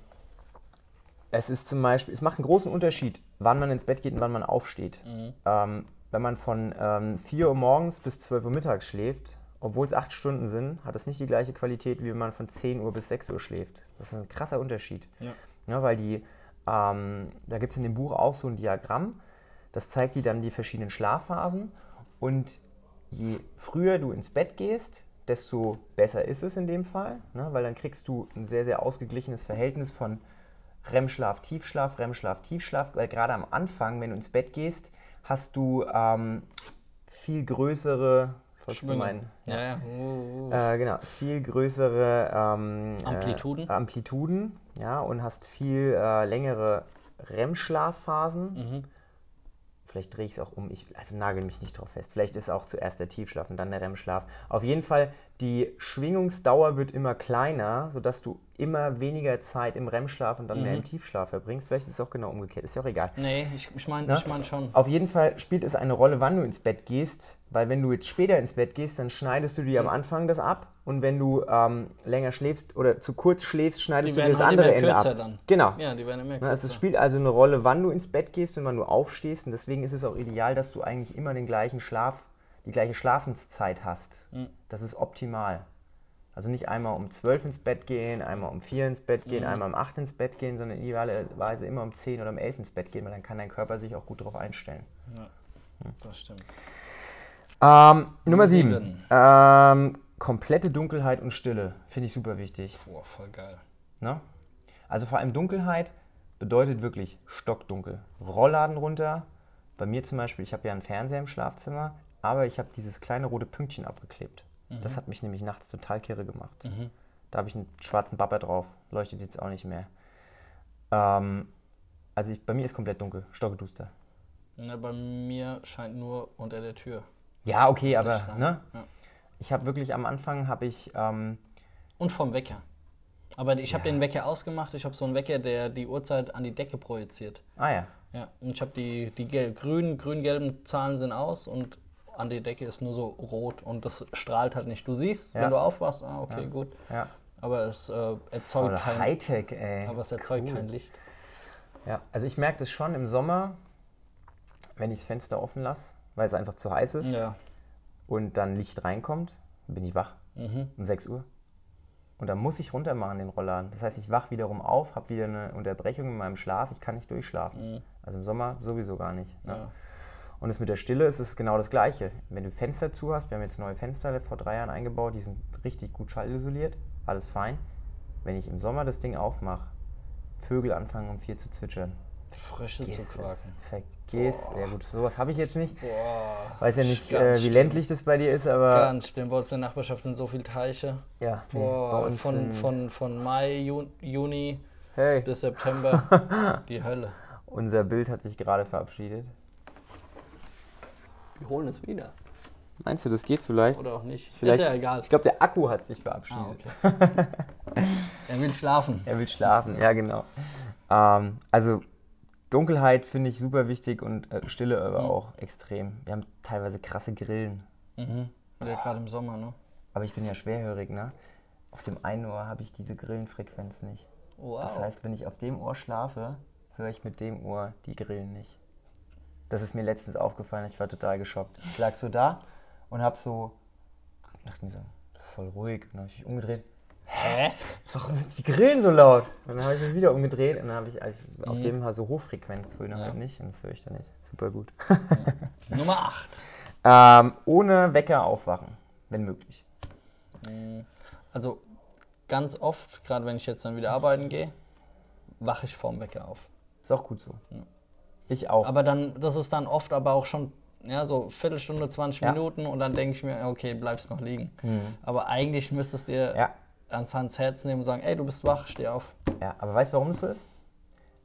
es ist zum Beispiel, es macht einen großen Unterschied, wann man ins Bett geht und wann man aufsteht. Mhm. Ähm, wenn man von ähm, 4 Uhr morgens bis 12 Uhr mittags schläft obwohl es acht Stunden sind, hat es nicht die gleiche Qualität, wie wenn man von 10 Uhr bis 6 Uhr schläft. Das ist ein krasser Unterschied. Ja. Ja, weil die, ähm, da gibt es in dem Buch auch so ein Diagramm, das zeigt dir dann die verschiedenen Schlafphasen. Und je früher du ins Bett gehst, desto besser ist es in dem Fall, ne? weil dann kriegst du ein sehr, sehr ausgeglichenes Verhältnis von REM-Schlaf, Tiefschlaf, REM-Schlaf, Tiefschlaf, weil gerade am Anfang, wenn du ins Bett gehst, hast du ähm, viel größere, meinen? Ja, ja. Uh. Äh, genau, viel größere ähm, Amplituden. Äh, Amplituden, ja, und hast viel äh, längere REM-Schlafphasen. Mhm. Vielleicht drehe ich es auch um, ich also nagel mich nicht drauf fest. Vielleicht ist auch zuerst der Tiefschlaf und dann der REM-Schlaf. Auf jeden Fall, die Schwingungsdauer wird immer kleiner, sodass du immer weniger Zeit im REM-Schlaf und dann mehr im Tiefschlaf verbringst. Vielleicht ist es auch genau umgekehrt, ist ja auch egal. Nee, ich, ich meine Ne? ich mein schon. Auf jeden Fall spielt es eine Rolle, wann du ins Bett gehst, weil wenn du jetzt später ins Bett gehst, dann schneidest du dir am Anfang das ab und wenn du ähm, länger schläfst oder zu kurz schläfst, schneidest Die du dir das halt andere immer Ende ab. kürzer dann. Genau. Ja, die werden immer Ne, kürzer. Also es spielt also eine Rolle, wann du ins Bett gehst und wann du aufstehst und deswegen ist es auch ideal, dass du eigentlich immer den gleichen Schlaf, die gleiche Schlafenszeit hast. Mhm. Das ist optimal. Also nicht einmal um 12 ins Bett gehen, einmal um 4 ins Bett Mhm. gehen, einmal um 8 ins Bett gehen, sondern idealerweise immer um 10 oder um 11 ins Bett gehen, weil dann kann dein Körper sich auch gut darauf einstellen. das stimmt. Ähm, Nummer 7. Sieben. Ähm, komplette Dunkelheit und Stille. Finde ich super wichtig. Boah, voll geil. Ne? Also vor allem Dunkelheit bedeutet wirklich stockdunkel. Rollladen runter. Bei mir zum Beispiel, ich habe ja einen Fernseher im Schlafzimmer, aber ich habe dieses kleine rote Pünktchen abgeklebt. Das hat mich nämlich nachts total kirre gemacht. Da habe ich einen schwarzen Bapper drauf. Leuchtet jetzt auch nicht mehr. Ähm, also ich, bei mir ist komplett dunkel, stockduster. Na, bei mir scheint nur unter der Tür. Ja, okay, das aber ne? Ja. ich habe wirklich am Anfang habe ich ähm, Und vom Wecker. Aber ich habe den Wecker ausgemacht. Ich habe so einen Wecker, der die Uhrzeit an die Decke projiziert. ah ja, Ja, und ich habe die, die grünen, grün-gelben Zahlen sind aus und an die Decke ist nur so rot und das strahlt halt nicht. Du siehst, Ja. wenn du aufwachst, ah, okay, gut. ja. Aber es äh, erzeugt Voll kein, Hightech, ey. aber es erzeugt kein Licht. Ja, also ich merke das schon im Sommer, wenn ich das Fenster offen lasse, weil es einfach zu heiß ist Ja. und dann Licht reinkommt, bin ich wach Mhm. um 6 Uhr. Und dann muss ich runter machen den Rollladen. Das heißt, ich wach wiederum auf, habe wieder eine Unterbrechung in meinem Schlaf, ich kann nicht durchschlafen. Also im Sommer sowieso gar nicht. Ne? Ja. Und das mit der Stille ist es genau das Gleiche. Wenn du Fenster zu hast, wir haben jetzt neue Fenster vor drei Jahren eingebaut, die sind richtig gut schallisoliert, alles fein. Wenn ich im Sommer das Ding aufmache, Vögel anfangen um vier zu zwitschern. Frösche zu quaken. Vergiss. Ja gut, sowas habe ich jetzt nicht. Boah. Weiß ja nicht, äh, wie schlimm. ländlich das bei dir ist, aber Ganz schlimm. Bei uns in der Nachbarschaft sind so viele Teiche. ja, Boah, von, von, von Mai, Jun, Juni hey, bis September (laughs) die Hölle. unser Bild hat sich gerade verabschiedet. Wir holen es wieder. Meinst du, das geht so leicht? Oder auch nicht. Vielleicht- Ist ja egal. Ich glaube, der Akku hat sich verabschiedet. Ah, okay. (laughs) er will schlafen. Er will schlafen, ja genau. Ähm, also Dunkelheit finde ich super wichtig und äh, Stille aber Mhm. auch extrem. Wir haben teilweise krasse Grillen, Mhm. Ja, gerade im Sommer, ne? aber ich bin ja schwerhörig, ne? Auf dem einen Ohr habe ich diese Grillenfrequenz nicht. Wow. Das heißt, wenn ich auf dem Ohr schlafe, höre ich mit dem Ohr die Grillen nicht. Das ist mir letztens aufgefallen, ich war total geschockt. Ich lag so da und habe so, dachte mir so, voll ruhig. Und dann habe ich mich umgedreht. Hä? Warum sind die Grillen so laut? Und dann habe ich mich wieder umgedreht und dann habe ich also auf dem halt so Hochfrequenztöne Mhm. Ja. halt nicht und das höre ich dann nicht. Super gut. (laughs) Nummer 8. ähm, ohne Wecker aufwachen, wenn möglich. Also ganz oft, gerade wenn ich jetzt dann wieder arbeiten gehe, wache ich vorm Wecker auf. Ist auch gut so. Ich auch. Aber dann, das ist dann oft aber auch schon, ja, so Viertelstunde, 20 Ja. Minuten und dann denke ich mir, okay, bleibst noch liegen. Aber eigentlich müsstest du dir ja. ans Hans Herz nehmen und sagen, ey, du bist wach, steh auf. Ja, aber weißt du, warum es so ist?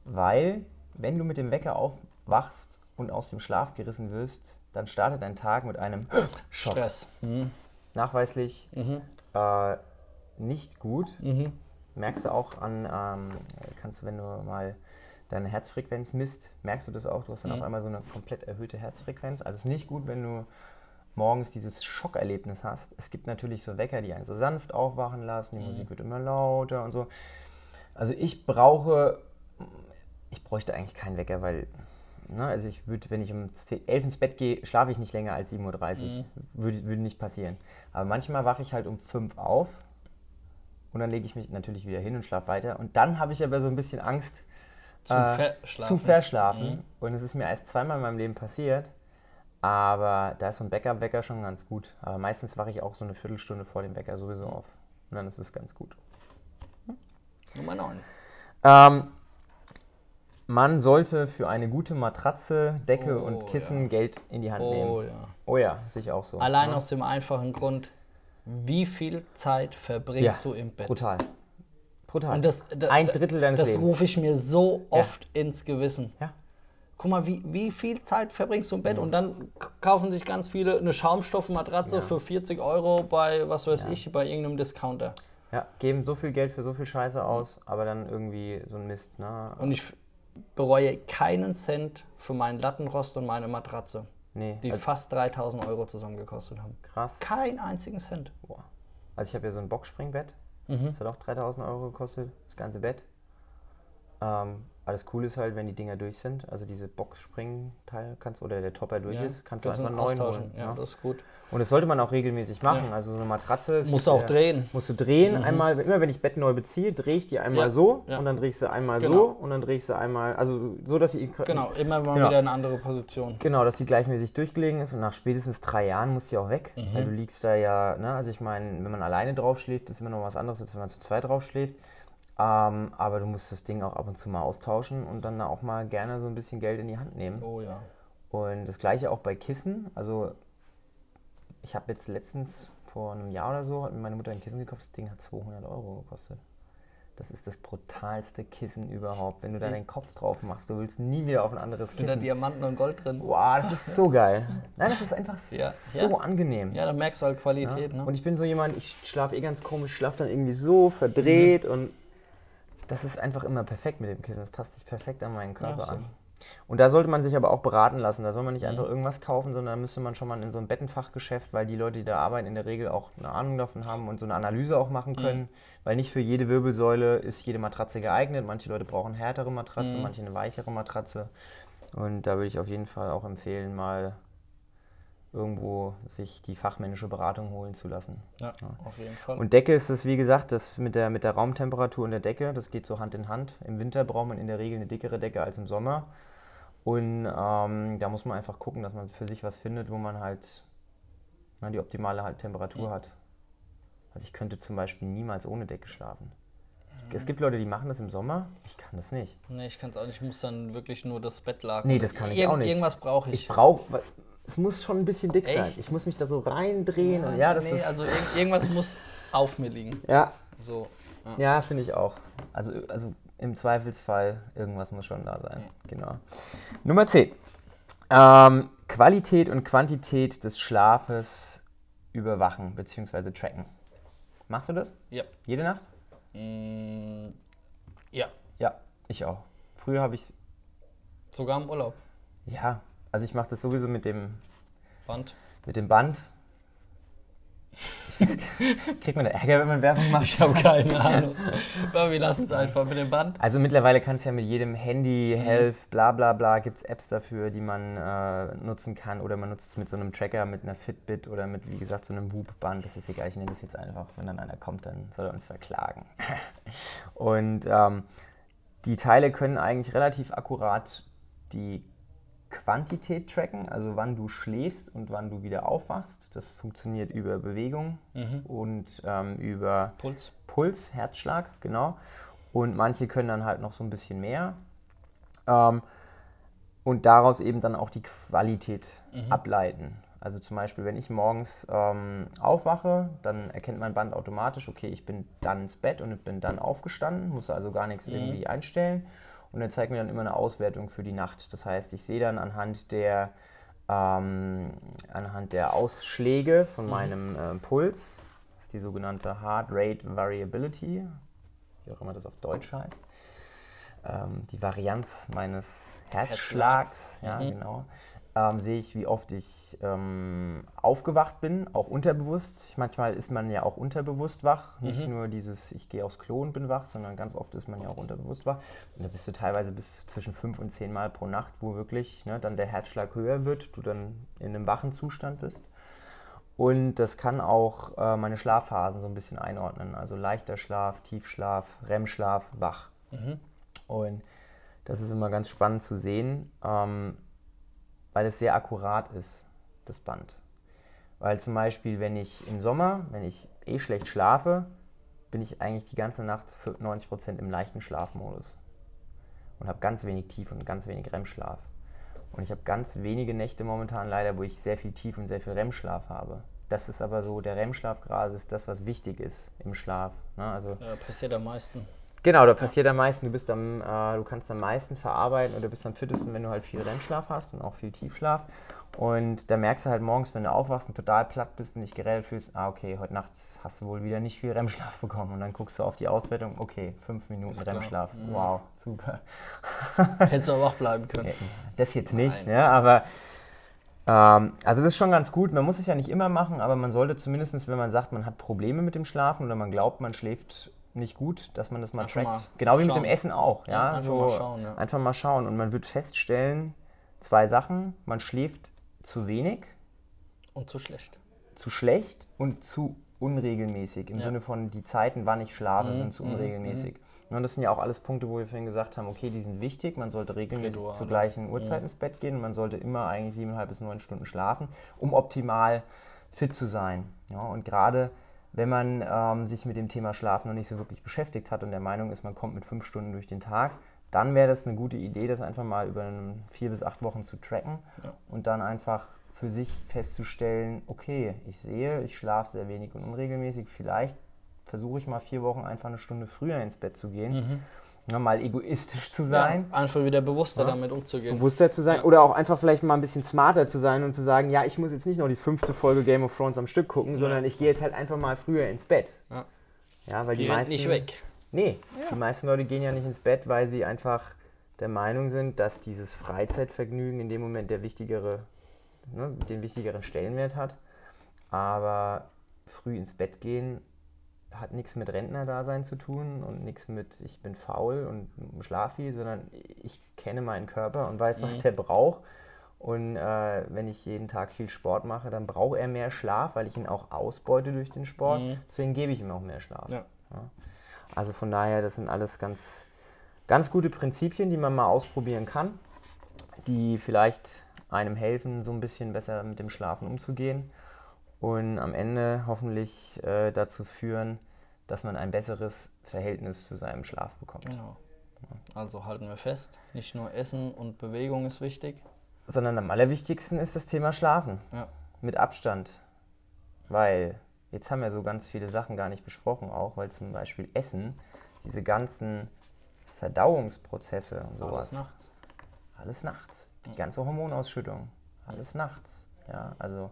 Weil, wenn du mit dem Wecker aufwachst und aus dem Schlaf gerissen wirst, dann startet dein Tag mit einem (gasps) Schock. Stress. Mhm. Nachweislich äh, nicht gut. Mhm. Merkst du auch an, ähm, kannst du, wenn du mal deine Herzfrequenz misst, merkst du das auch, du hast dann auf einmal so eine komplett erhöhte Herzfrequenz. Also es ist nicht gut, wenn du morgens dieses Schockerlebnis hast. Es gibt natürlich so Wecker, die einen so sanft aufwachen lassen, die Musik wird immer lauter und so. Also ich brauche, ich bräuchte eigentlich keinen Wecker, weil ne, also ich würde, wenn ich um 11 ins Bett gehe, schlafe ich nicht länger als 7.30 Uhr. Mhm. Würde, würde nicht passieren. Aber manchmal wache ich halt um 5 auf und dann lege ich mich natürlich wieder hin und schlafe weiter. Und dann habe ich aber so ein bisschen Angst Zum äh, Verschlafen. zu verschlafen. Mhm. Und es ist mir erst zweimal in meinem Leben passiert. Aber da ist so ein Backup-Wecker schon ganz gut. Aber meistens wache ich auch so eine Viertelstunde vor dem Wecker sowieso auf. Und dann ist es ganz gut. Nummer 9. Ähm, man sollte für eine gute Matratze, Decke Oh, und Kissen Geld in die Hand Oh nehmen. ja. Oh ja, sehe ich auch so. Allein ja. aus dem einfachen Grund, wie viel Zeit verbringst ja, du im Bett? Brutal. Brutal. Und das, da- Ein Drittel deines Das Lebens. rufe ich mir so Ja. oft ins Gewissen. Ja. Guck mal, wie, wie viel Zeit verbringst du im Bett? Und dann kaufen sich ganz viele eine Schaumstoffmatratze Ja. für 40 Euro bei, was weiß ich, bei irgendeinem Discounter. ja, geben so viel Geld für so viel Scheiße aus, aber dann irgendwie so ein Mist. Ne? Und ich bereue keinen Cent für meinen Lattenrost und meine Matratze, nee, die also, fast 3000 Euro zusammen gekostet haben. krass. Keinen einzigen Cent. Boah. Also ich habe ja so ein Boxspringbett. Mhm. Das hat auch 3000 Euro gekostet, das ganze Bett. Ähm, aber das Coole ist halt, wenn die Dinger durch sind, also diese Boxspringteil kannst oder der Topper durch ist, kannst du einfach einen neuen holen. Ja, ne? das ist gut. Und das sollte man auch regelmäßig machen. Also so eine Matratze. Musst du auch ja- drehen. Musst du drehen. Einmal, immer wenn ich Bett neu beziehe, drehe ich die einmal Ja, so ja. und dann drehe ich sie einmal Genau. so und dann drehe ich sie einmal, also so, dass sie Genau, immer mal Genau. wieder eine andere Position. Genau, dass die gleichmäßig durchgelegen ist und nach spätestens drei Jahren muss die auch weg. Mhm. Weil du liegst da ja, ne, also ich meine, wenn man alleine drauf schläft, ist immer noch was anderes, als wenn man zu zweit drauf schläft. Ähm, aber du musst das Ding auch ab und zu mal austauschen und dann auch mal gerne so ein bisschen Geld in die Hand nehmen. Oh ja. Und das gleiche auch bei Kissen. Also ich habe jetzt letztens vor einem Jahr oder so, hat mir meine Mutter ein Kissen gekauft, das Ding hat 200 Euro gekostet. Das ist das brutalste Kissen überhaupt. Wenn du da deinen Kopf drauf machst, du willst nie wieder auf ein anderes Sind da Kissen. Diamanten und Gold drin? Wow, das ist so geil. Nein, das ist einfach (laughs) Ja, so ja. angenehm. Ja, da merkst du halt Qualität, ne? Und ich bin so jemand, ich schlafe eh ganz komisch, schlafe dann irgendwie so verdreht und das ist einfach immer perfekt mit dem Kissen. Das passt sich perfekt an meinen Körper so. an. Und da sollte man sich aber auch beraten lassen. Da soll man Mhm. nicht einfach irgendwas kaufen, sondern da müsste man schon mal in so ein Bettenfachgeschäft, weil die Leute, die da arbeiten, in der Regel auch eine Ahnung davon haben und so eine Analyse auch Mhm. machen können. Weil nicht für jede Wirbelsäule ist jede Matratze geeignet. Manche Leute brauchen härtere Matratze, Mhm. manche eine weichere Matratze. Und da würde ich auf jeden Fall auch empfehlen, mal irgendwo sich die fachmännische Beratung holen zu lassen. Ja, auf jeden Fall. Und Decke ist es, wie gesagt, das mit der, mit der Raumtemperatur und der Decke, das geht so Hand in Hand. Im Winter braucht man in der Regel eine dickere Decke als im Sommer. Und ähm, da muss man einfach gucken, dass man für sich was findet, wo man halt na, die optimale halt Temperatur hat. Also ich könnte zum Beispiel niemals ohne Decke schlafen. Es gibt Leute, die machen das im Sommer. Ich kann das nicht. nee, ich kann es auch nicht. Ich muss dann wirklich nur das Bettlaken. Nee, das kann ich auch nicht. Irgendwas brauche ich. Ich brauche, es muss schon ein bisschen dick sein. Echt? Ich muss mich da so reindrehen und ja, das nee, ist, also irg irgendwas muss auf mir liegen. ja, So. Ja. Ja, finde ich auch. Also, also im Zweifelsfall, irgendwas muss schon da sein. Genau. Nummer 10. Ähm, Qualität und Quantität des Schlafes überwachen bzw. tracken. Machst du das? Ja. Jede Nacht? Mm, ja. Ja, ich auch. Früher habe ich, Sogar im Urlaub. ja, also ich mache das sowieso mit dem, Band. mit dem Band. (laughs) Kriegt man da Ärger, wenn man Werbung macht? Ich habe keine (laughs) Ahnung. Aber wir lassen es einfach mit dem Band. Also mittlerweile kannst du ja mit jedem Handy, Health, bla bla bla, gibt es Apps dafür, die man äh, nutzen kann. Oder man nutzt es mit so einem Tracker, mit einer Fitbit oder mit, wie gesagt, so einem Whoop-Band. Das ist egal, ich nenne das jetzt einfach. Wenn dann einer kommt, dann soll er uns verklagen. (laughs) Und ähm, die Teile können eigentlich relativ akkurat die Quantität tracken, also wann du schläfst und wann du wieder aufwachst. Das funktioniert über Bewegung und ähm, über Puls. Puls, Herzschlag, genau. Und manche können dann halt noch so ein bisschen mehr. Ähm, und daraus eben dann auch die Qualität ableiten. Also zum Beispiel, wenn ich morgens ähm, aufwache, dann erkennt mein Band automatisch, okay, ich bin dann ins Bett und ich bin dann aufgestanden, muss also gar nichts irgendwie einstellen. Und er zeigt mir dann immer eine Auswertung für die Nacht. Das heißt, ich sehe dann anhand der, ähm, anhand der Ausschläge von meinem äh, Puls, das ist die sogenannte Heart Rate Variability, wie auch immer das auf Deutsch heißt, ähm, die Varianz meines Herzschlags, ja, genau, ähm, sehe ich, wie oft ich ähm, aufgewacht bin, auch unterbewusst. Manchmal ist man ja auch unterbewusst wach. Nicht nur dieses, ich gehe aufs Klo und bin wach, sondern ganz oft ist man ja auch unterbewusst wach. Und da bist du teilweise bis zwischen fünf und zehn Mal pro Nacht, wo wirklich ne, dann der Herzschlag höher wird, du dann in einem wachen Zustand bist. Und das kann auch äh, meine Schlafphasen so ein bisschen einordnen. Also leichter Schlaf, Tiefschlaf, REM-Schlaf, wach. Und das ist immer ganz spannend zu sehen, ähm, weil es sehr akkurat ist, das Band. Weil zum Beispiel, wenn ich im Sommer, wenn ich eh schlecht schlafe, bin ich eigentlich die ganze Nacht für 90% im leichten Schlafmodus. Und habe ganz wenig Tief- und ganz wenig REM-Schlaf. Und ich habe ganz wenige Nächte momentan leider, wo ich sehr viel Tief- und sehr viel REM-Schlaf habe. Das ist aber so, der REM-Schlaf ist das, was wichtig ist im Schlaf. Ne? Also Ja, passiert am meisten. Genau, da passiert am meisten. Du bist am, äh, du kannst am meisten verarbeiten oder bist am fittesten, wenn du halt viel REM-Schlaf hast und auch viel Tiefschlaf. Und da merkst du halt morgens, wenn du aufwachst und total platt bist und dich geredet fühlst, ah, okay, heute Nacht hast du wohl wieder nicht viel REM-Schlaf bekommen. Und dann guckst du auf die Auswertung, okay, fünf Minuten. REM-Schlaf. Mhm. Wow, super. (laughs) Hättest du auch wach bleiben können. Das jetzt nicht, Nein. ne? aber ähm, also das ist schon ganz gut. Man muss es ja nicht immer machen, aber man sollte zumindest, wenn man sagt, man hat Probleme mit dem Schlafen oder man glaubt, man schläft nicht gut, dass man das mal Einfach trackt. mal genau wie mit dem Essen auch. Ja, Ja, einfach so mal schauen, ja. Einfach mal schauen. Und man wird feststellen, zwei Sachen. Man schläft zu wenig, Und zu schlecht. zu schlecht und zu unregelmäßig. Im Ja. Sinne von, die Zeiten, wann ich schlafe, Mhm, sind zu mhm, unregelmäßig. Und das sind ja auch alles Punkte, wo wir vorhin gesagt haben, okay, die sind wichtig, man sollte regelmäßig Rituale. zur gleichen Uhrzeit Mhm. ins Bett gehen und man sollte immer eigentlich siebeneinhalb bis neun Stunden schlafen, um optimal fit zu sein. Ja, und gerade wenn man ähm, sich mit dem Thema Schlaf noch nicht so wirklich beschäftigt hat und der Meinung ist, man kommt mit fünf Stunden durch den Tag, dann wäre das eine gute Idee, das einfach mal über vier bis acht Wochen zu tracken Ja. und dann einfach für sich festzustellen, okay, ich sehe, ich schlafe sehr wenig und unregelmäßig, vielleicht versuche ich mal vier Wochen einfach eine Stunde früher ins Bett zu gehen, ja, mal egoistisch zu sein, Ja, einfach wieder bewusster Ja. damit umzugehen. bewusster zu sein Ja. oder auch einfach vielleicht mal ein bisschen smarter zu sein und zu sagen, ja, ich muss jetzt nicht noch die fünfte Folge Game of Thrones am Stück gucken, sondern ich gehe jetzt halt einfach mal früher ins Bett. Ja. Ja, weil die, Die meisten nicht weg. Nee, die meisten Leute gehen ja nicht ins Bett, weil sie einfach der Meinung sind, dass dieses Freizeitvergnügen in dem Moment der wichtigere, ne, den wichtigeren Stellenwert hat. Aber früh ins Bett gehen hat nichts mit Rentnerdasein zu tun und nichts mit ich bin faul und schlaf viel, sondern ich kenne meinen Körper und weiß, was Mhm. der braucht. Und äh, wenn ich jeden Tag viel Sport mache, dann braucht er mehr Schlaf, weil ich ihn auch ausbeute durch den Sport. Mhm. Deswegen gebe ich ihm auch mehr Schlaf. Ja. Also von daher, das sind alles ganz, ganz gute Prinzipien, die man mal ausprobieren kann, die vielleicht einem helfen, so ein bisschen besser mit dem Schlafen umzugehen und am Ende hoffentlich äh, dazu führen, dass man ein besseres Verhältnis zu seinem Schlaf bekommt. Genau. Also halten wir fest, nicht nur Essen und Bewegung ist wichtig. Sondern am allerwichtigsten ist das Thema Schlafen. Ja. Mit Abstand. Weil jetzt haben wir so ganz viele Sachen gar nicht besprochen, auch weil zum Beispiel Essen, diese ganzen Verdauungsprozesse und sowas. Alles nachts. Alles nachts. Die ganze Hormonausschüttung. Alles nachts. Ja, also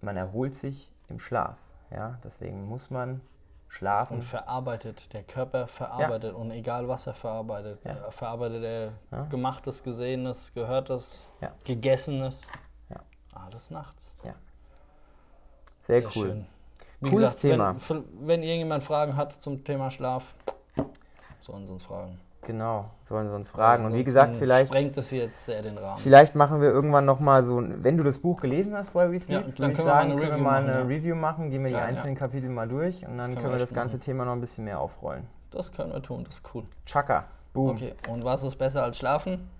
man erholt sich im Schlaf. Ja, deswegen muss man schlafen. Und verarbeitet. Der Körper verarbeitet. Und egal was er verarbeitet. Ja. Er verarbeitet er Ja. gemachtes, gesehenes, gehörtes, Ja. gegessenes. Ja. Alles nachts. Sehr, Sehr cool. schön. Wie Cooles gesagt, Thema. Wenn, wenn irgendjemand Fragen hat zum Thema Schlaf, sollen sie uns fragen. Genau, sollen sie uns fragen. Und wie gesagt, vielleicht, sprengt das hier jetzt sehr den Rahmen. vielleicht machen wir irgendwann nochmal so, ein- wenn du das Buch gelesen hast, Why We Sleep, Ja, dann ich können wir mal sagen, eine können wir Review mal machen, eine ja. Review machen, gehen wir Klar, die ja. einzelnen Kapitel mal durch und dann können können wir wir das ganze machen. Thema noch ein bisschen mehr aufrollen. Das können wir tun, das ist cool. Chaka, boom. Okay, und was ist besser als schlafen?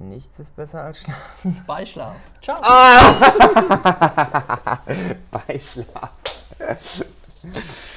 Nichts ist besser als Schlafen. Beischlaf. (laughs) Ciao. Ah! (laughs) Bei Schlaf. (laughs)